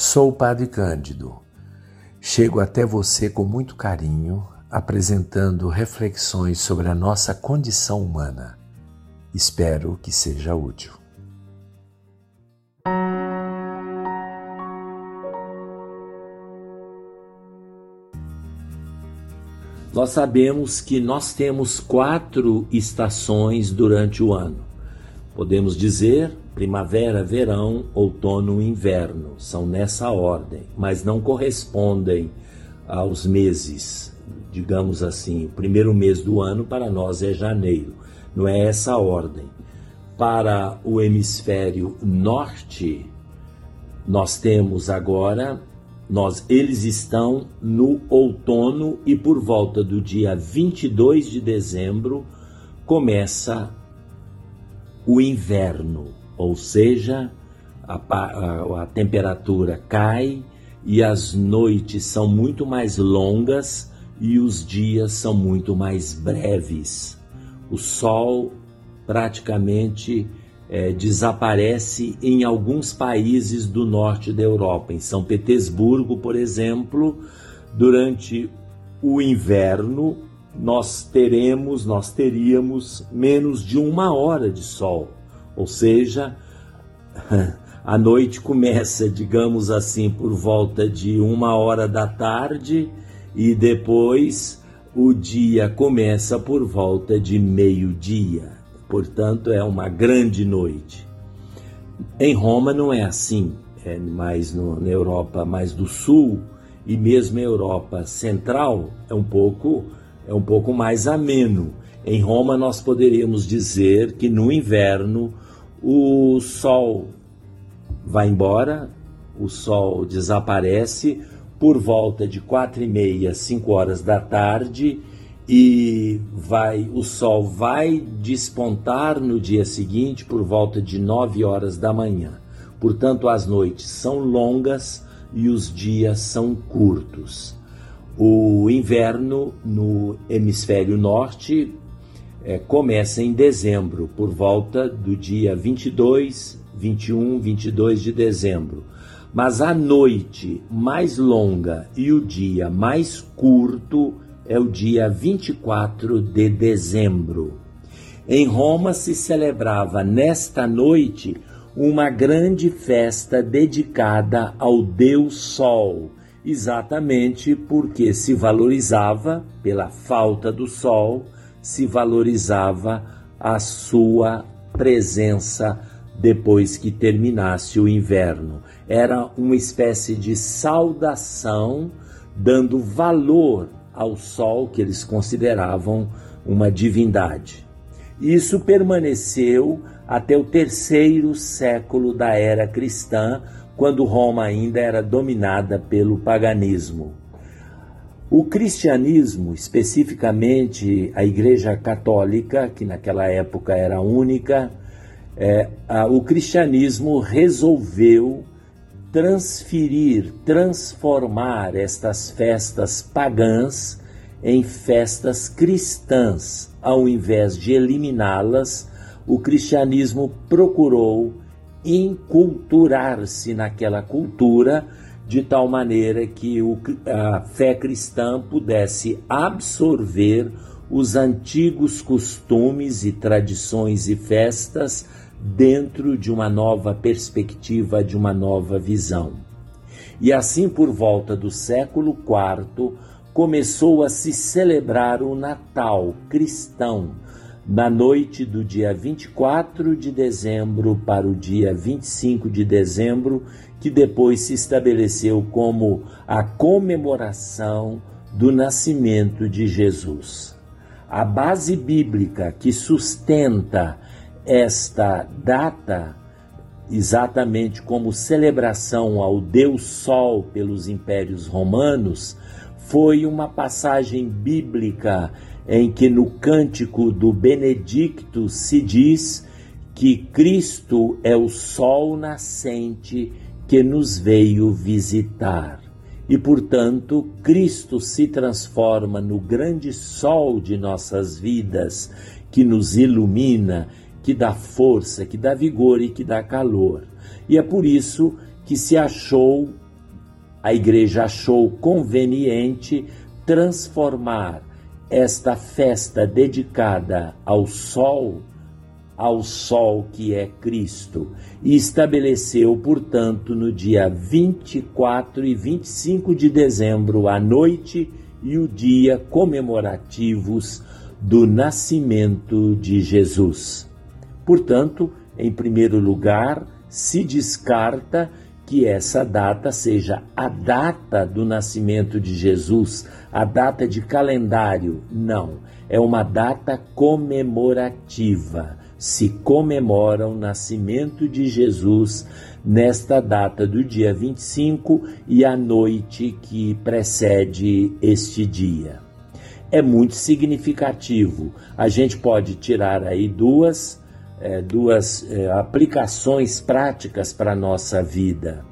Sou o Padre Cândido. Chego até você com muito carinho, apresentando reflexões sobre a nossa condição humana. Espero que seja útil. Nós sabemos que nós temos quatro estações durante o ano. Podemos dizer primavera, verão, outono, inverno. São nessa ordem, mas não correspondem aos meses. Digamos assim, o primeiro mês do ano para nós é janeiro. Não é essa ordem. Para o hemisfério norte, nós temos agora nós, eles estão no outono e por volta do dia 22 de dezembro começa o inverno, ou seja, a, a, a temperatura cai e as noites são muito mais longas e os dias são muito mais breves. O sol praticamente é, desaparece em alguns países do norte da Europa. Em São Petersburgo, por exemplo, durante o inverno, nós teremos, nós teríamos menos de uma hora de sol, ou seja, a noite começa, digamos assim, por volta de uma hora da tarde e depois o dia começa por volta de meio-dia portanto é uma grande noite. Em Roma não é assim, é mais no, na Europa mais do sul e mesmo a Europa central é um pouco é um pouco mais ameno. Em Roma nós poderíamos dizer que no inverno o sol vai embora, o sol desaparece por volta de quatro e meia, cinco horas da tarde e vai o sol vai despontar no dia seguinte por volta de 9 horas da manhã. Portanto, as noites são longas e os dias são curtos. O inverno no hemisfério norte é, começa em dezembro, por volta do dia 22, 21, 22 de dezembro. Mas a noite mais longa e o dia mais curto é o dia 24 de dezembro. Em Roma se celebrava nesta noite uma grande festa dedicada ao Deus Sol, exatamente porque se valorizava, pela falta do Sol, se valorizava a sua presença depois que terminasse o inverno. Era uma espécie de saudação, dando valor ao Sol, que eles consideravam uma divindade. Isso permaneceu até o terceiro século da era cristã, quando Roma ainda era dominada pelo paganismo. O cristianismo, especificamente a Igreja Católica, que naquela época era única, é, a, o cristianismo resolveu transferir, transformar estas festas pagãs em festas cristãs. Ao invés de eliminá-las, o cristianismo procurou enculturar-se naquela cultura de tal maneira que o, a fé cristã pudesse absorver os antigos costumes e tradições e festas dentro de uma nova perspectiva, de uma nova visão. E assim, por volta do século IV, começou a se celebrar o Natal cristão, na noite do dia 24 de dezembro para o dia 25 de dezembro, que depois se estabeleceu como a comemoração do nascimento de Jesus. A base bíblica que sustenta esta data, exatamente como celebração ao Deus Sol pelos impérios romanos, foi uma passagem bíblica em que no cântico do Benedicto se diz que Cristo é o sol nascente que nos veio visitar. E, portanto, Cristo se transforma no grande sol de nossas vidas, que nos ilumina que dá força, que dá vigor e que dá calor. E é por isso que se achou a igreja achou conveniente transformar esta festa dedicada ao sol, ao sol que é Cristo, e estabeleceu, portanto, no dia 24 e 25 de dezembro, a noite e o dia comemorativos do nascimento de Jesus. Portanto, em primeiro lugar, se descarta que essa data seja a data do nascimento de Jesus, a data de calendário. Não, é uma data comemorativa. Se comemora o nascimento de Jesus nesta data do dia 25 e a noite que precede este dia. É muito significativo. A gente pode tirar aí duas é, duas é, aplicações práticas para a nossa vida.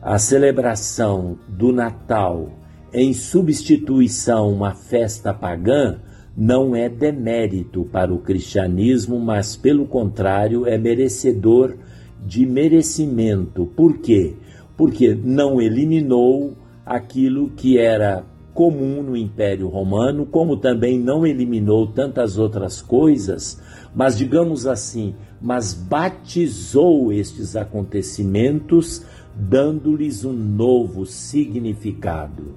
A celebração do Natal em substituição a uma festa pagã não é demérito para o cristianismo, mas pelo contrário é merecedor de merecimento. Por quê? Porque não eliminou aquilo que era comum no Império Romano, como também não eliminou tantas outras coisas, mas digamos assim, mas batizou estes acontecimentos, dando-lhes um novo significado.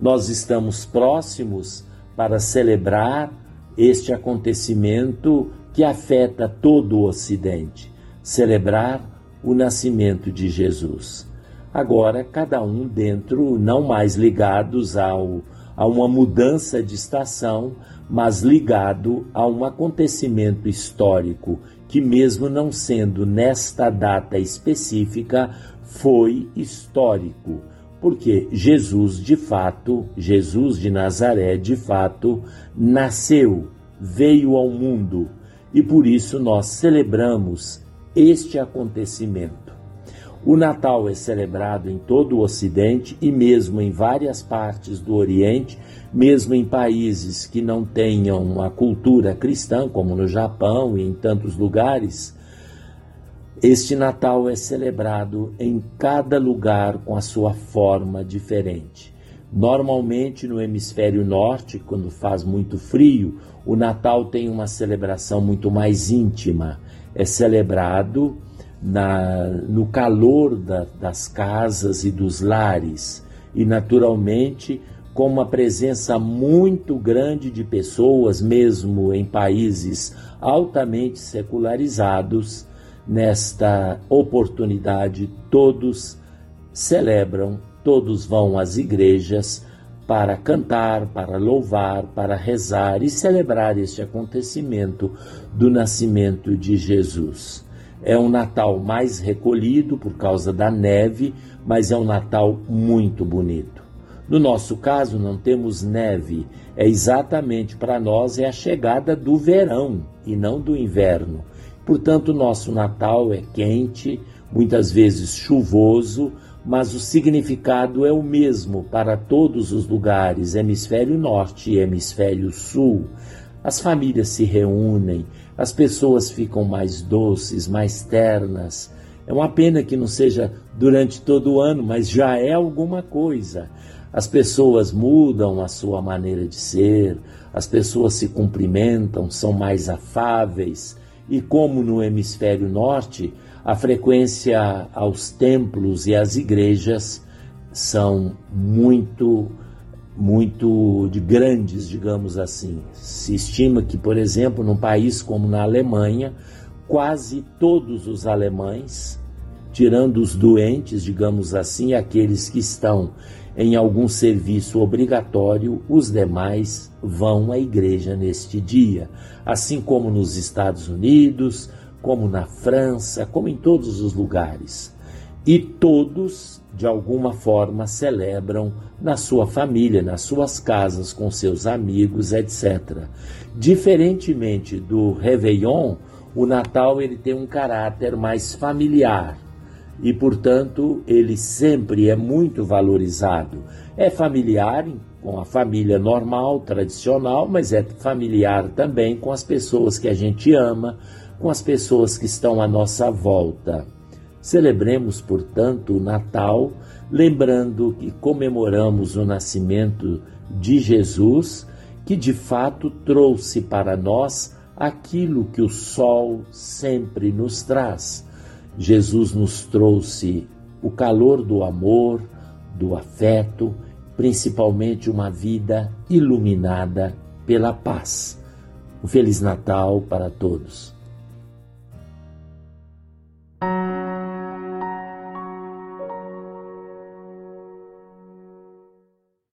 Nós estamos próximos para celebrar este acontecimento que afeta todo o Ocidente, celebrar o nascimento de Jesus agora cada um dentro, não mais ligados ao, a uma mudança de estação, mas ligado a um acontecimento histórico que, mesmo não sendo nesta data específica, foi histórico. Porque Jesus, de fato, Jesus de Nazaré, de fato, nasceu, veio ao mundo e por isso nós celebramos este acontecimento. O Natal é celebrado em todo o Ocidente e mesmo em várias partes do Oriente, mesmo em países que não tenham a cultura cristã, como no Japão e em tantos lugares. Este Natal é celebrado em cada lugar com a sua forma diferente. Normalmente no hemisfério norte, quando faz muito frio, o Natal tem uma celebração muito mais íntima. É celebrado na, no calor da, das casas e dos lares, e naturalmente com uma presença muito grande de pessoas, mesmo em países altamente secularizados, nesta oportunidade todos celebram, todos vão às igrejas para cantar, para louvar, para rezar e celebrar este acontecimento do nascimento de Jesus. É um Natal mais recolhido por causa da neve, mas é um Natal muito bonito. No nosso caso, não temos neve, é exatamente para nós é a chegada do verão e não do inverno. Portanto, nosso Natal é quente, muitas vezes chuvoso, mas o significado é o mesmo para todos os lugares, hemisfério norte e hemisfério sul. As famílias se reúnem, as pessoas ficam mais doces, mais ternas. É uma pena que não seja durante todo o ano, mas já é alguma coisa. As pessoas mudam a sua maneira de ser, as pessoas se cumprimentam, são mais afáveis. E como no hemisfério norte, a frequência aos templos e às igrejas são muito muito de grandes, digamos assim. Se estima que, por exemplo, num país como na Alemanha, quase todos os alemães, tirando os doentes, digamos assim, aqueles que estão em algum serviço obrigatório, os demais vão à igreja neste dia, assim como nos Estados Unidos, como na França, como em todos os lugares. E todos de alguma forma celebram na sua família, nas suas casas, com seus amigos, etc. Diferentemente do Réveillon, o Natal ele tem um caráter mais familiar e, portanto, ele sempre é muito valorizado. É familiar com a família normal, tradicional, mas é familiar também com as pessoas que a gente ama, com as pessoas que estão à nossa volta. Celebremos, portanto, o Natal, lembrando que comemoramos o nascimento de Jesus, que de fato trouxe para nós aquilo que o sol sempre nos traz. Jesus nos trouxe o calor do amor, do afeto, principalmente uma vida iluminada pela paz. Um Feliz Natal para todos.